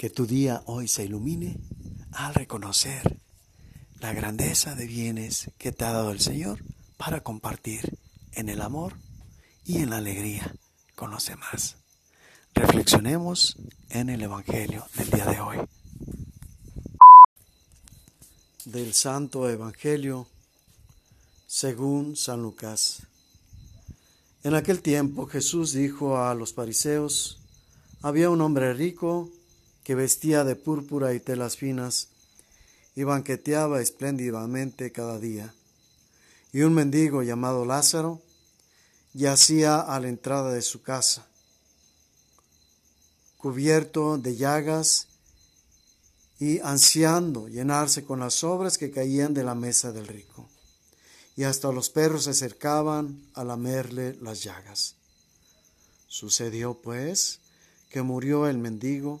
Que tu día hoy se ilumine al reconocer la grandeza de bienes que te ha dado el Señor para compartir en el amor y en la alegría con los demás. Reflexionemos en el Evangelio del día de hoy. Del Santo Evangelio según San Lucas. En aquel tiempo Jesús dijo a los fariseos, había un hombre rico que vestía de púrpura y telas finas y banqueteaba espléndidamente cada día. Y un mendigo llamado Lázaro yacía a la entrada de su casa, cubierto de llagas y ansiando llenarse con las obras que caían de la mesa del rico. Y hasta los perros se acercaban a lamerle las llagas. Sucedió, pues, que murió el mendigo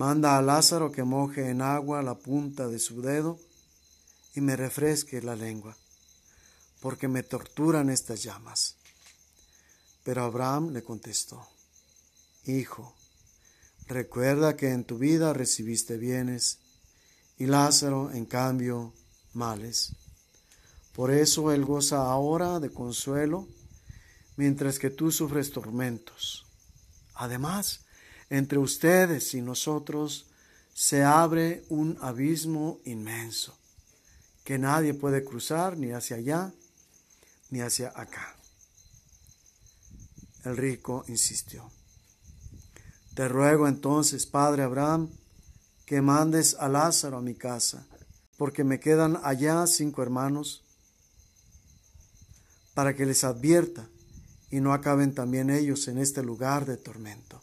Manda a Lázaro que moje en agua la punta de su dedo y me refresque la lengua, porque me torturan estas llamas. Pero Abraham le contestó, Hijo, recuerda que en tu vida recibiste bienes y Lázaro, en cambio, males. Por eso él goza ahora de consuelo, mientras que tú sufres tormentos. Además, entre ustedes y nosotros se abre un abismo inmenso que nadie puede cruzar ni hacia allá ni hacia acá. El rico insistió. Te ruego entonces, Padre Abraham, que mandes a Lázaro a mi casa, porque me quedan allá cinco hermanos, para que les advierta y no acaben también ellos en este lugar de tormento.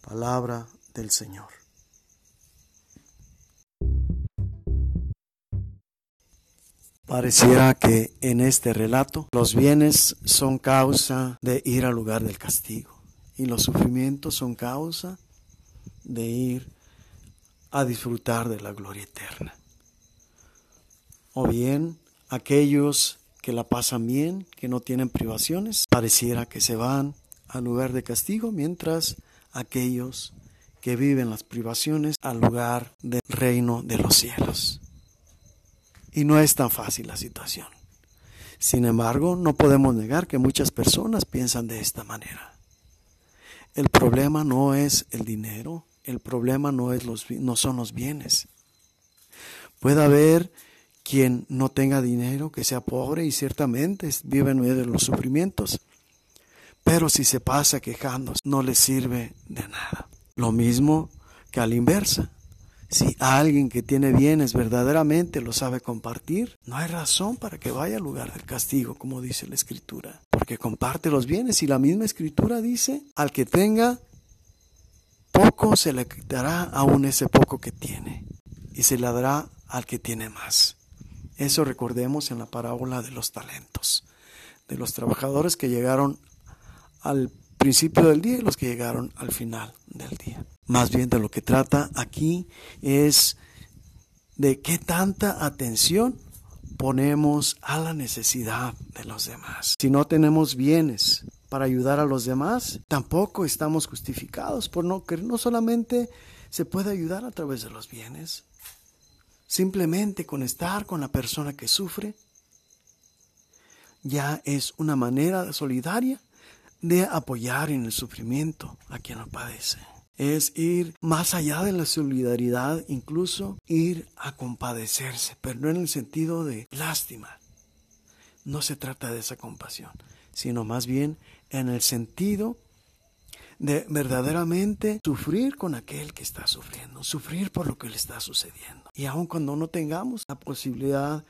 Palabra del Señor. Pareciera que en este relato los bienes son causa de ir al lugar del castigo y los sufrimientos son causa de ir a disfrutar de la gloria eterna. O bien aquellos que la pasan bien, que no tienen privaciones, pareciera que se van al lugar de castigo mientras aquellos que viven las privaciones al lugar del reino de los cielos. Y no es tan fácil la situación. Sin embargo, no podemos negar que muchas personas piensan de esta manera. El problema no es el dinero, el problema no, es los, no son los bienes. Puede haber quien no tenga dinero, que sea pobre y ciertamente vive en medio de los sufrimientos, pero si se pasa quejando, no le sirve de nada. Lo mismo que a la inversa. Si alguien que tiene bienes verdaderamente lo sabe compartir, no hay razón para que vaya al lugar del castigo, como dice la Escritura. Porque comparte los bienes y la misma Escritura dice, al que tenga poco se le quitará aún ese poco que tiene y se le dará al que tiene más. Eso recordemos en la parábola de los talentos, de los trabajadores que llegaron al principio del día y los que llegaron al final del día. Más bien de lo que trata aquí es de qué tanta atención ponemos a la necesidad de los demás. Si no tenemos bienes para ayudar a los demás, tampoco estamos justificados por no que no solamente se puede ayudar a través de los bienes, simplemente con estar con la persona que sufre ya es una manera solidaria de apoyar en el sufrimiento a quien lo padece. es ir más allá de la solidaridad, incluso ir a compadecerse, pero no en el sentido de lástima. No se trata de esa compasión, sino más bien en el sentido de verdaderamente sufrir con aquel que está sufriendo, sufrir por lo que le está sucediendo. Y aun cuando no tengamos la posibilidad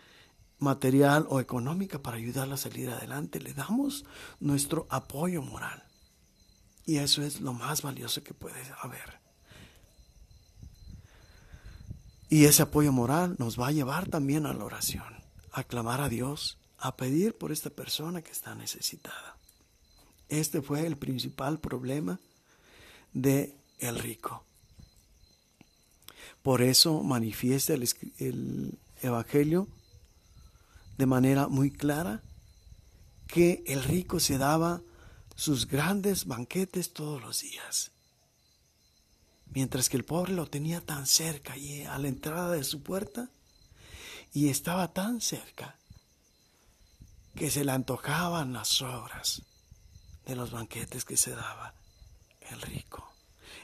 material o económica para ayudarla a salir adelante, le damos nuestro apoyo moral. Y eso es lo más valioso que puede haber. Y ese apoyo moral nos va a llevar también a la oración, a clamar a Dios, a pedir por esta persona que está necesitada. Este fue el principal problema de el rico. Por eso manifiesta el, el Evangelio de manera muy clara que el rico se daba sus grandes banquetes todos los días, mientras que el pobre lo tenía tan cerca y a la entrada de su puerta y estaba tan cerca que se le antojaban las obras de los banquetes que se daba el rico.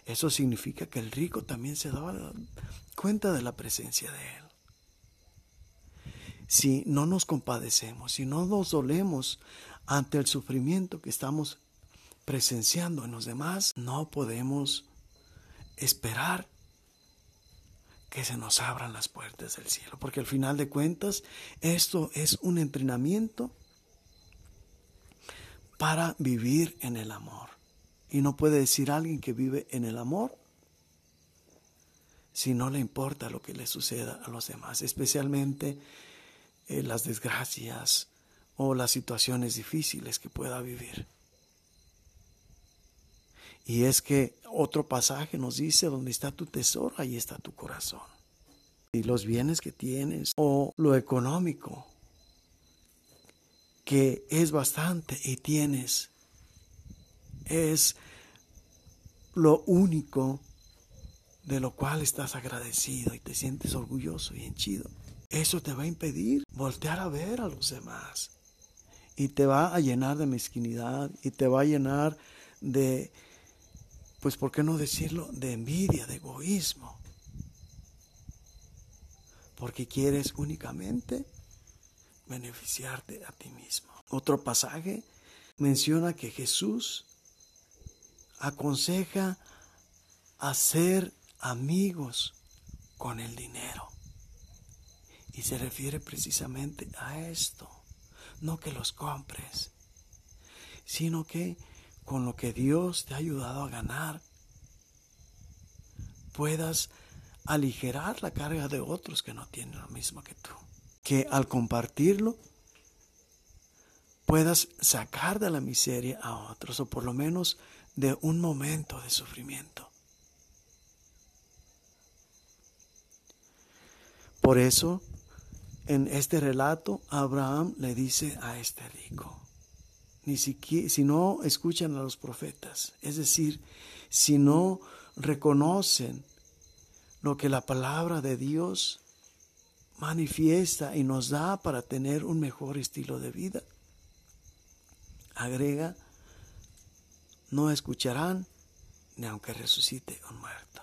Eso significa que el rico también se daba cuenta de la presencia de él si no nos compadecemos, si no nos dolemos ante el sufrimiento que estamos presenciando en los demás, no podemos esperar que se nos abran las puertas del cielo, porque al final de cuentas esto es un entrenamiento para vivir en el amor. Y no puede decir alguien que vive en el amor si no le importa lo que le suceda a los demás, especialmente eh, las desgracias o las situaciones difíciles que pueda vivir. Y es que otro pasaje nos dice, donde está tu tesoro, ahí está tu corazón. Y los bienes que tienes o lo económico, que es bastante y tienes, es lo único de lo cual estás agradecido y te sientes orgulloso y henchido. Eso te va a impedir voltear a ver a los demás. Y te va a llenar de mezquinidad y te va a llenar de, pues, ¿por qué no decirlo? De envidia, de egoísmo. Porque quieres únicamente beneficiarte a ti mismo. Otro pasaje menciona que Jesús aconseja hacer amigos con el dinero. Y se refiere precisamente a esto. No que los compres, sino que con lo que Dios te ha ayudado a ganar, puedas aligerar la carga de otros que no tienen lo mismo que tú. Que al compartirlo, puedas sacar de la miseria a otros, o por lo menos de un momento de sufrimiento. Por eso en este relato, Abraham le dice a este rico, ni siquiera, si no escuchan a los profetas, es decir, si no reconocen lo que la palabra de Dios manifiesta y nos da para tener un mejor estilo de vida, agrega, no escucharán ni aunque resucite un muerto.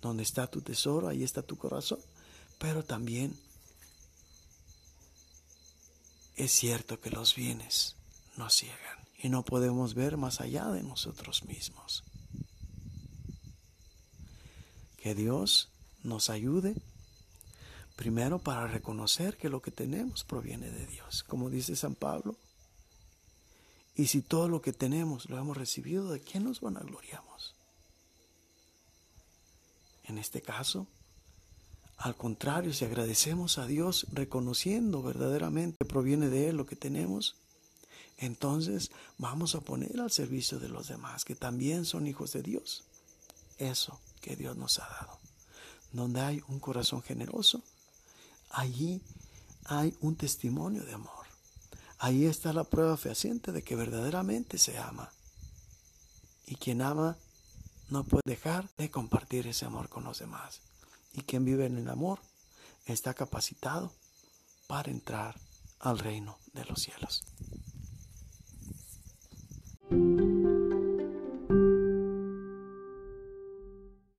Donde está tu tesoro, ahí está tu corazón, pero también es cierto que los bienes nos ciegan y no podemos ver más allá de nosotros mismos. Que Dios nos ayude primero para reconocer que lo que tenemos proviene de Dios, como dice San Pablo. Y si todo lo que tenemos lo hemos recibido, ¿de quién nos vanagloriamos? En este caso, al contrario, si agradecemos a Dios reconociendo verdaderamente que proviene de Él lo que tenemos, entonces vamos a poner al servicio de los demás, que también son hijos de Dios. Eso que Dios nos ha dado. Donde hay un corazón generoso, allí hay un testimonio de amor. Ahí está la prueba fehaciente de que verdaderamente se ama. Y quien ama no puede dejar de compartir ese amor con los demás y quien vive en el amor está capacitado para entrar al reino de los cielos.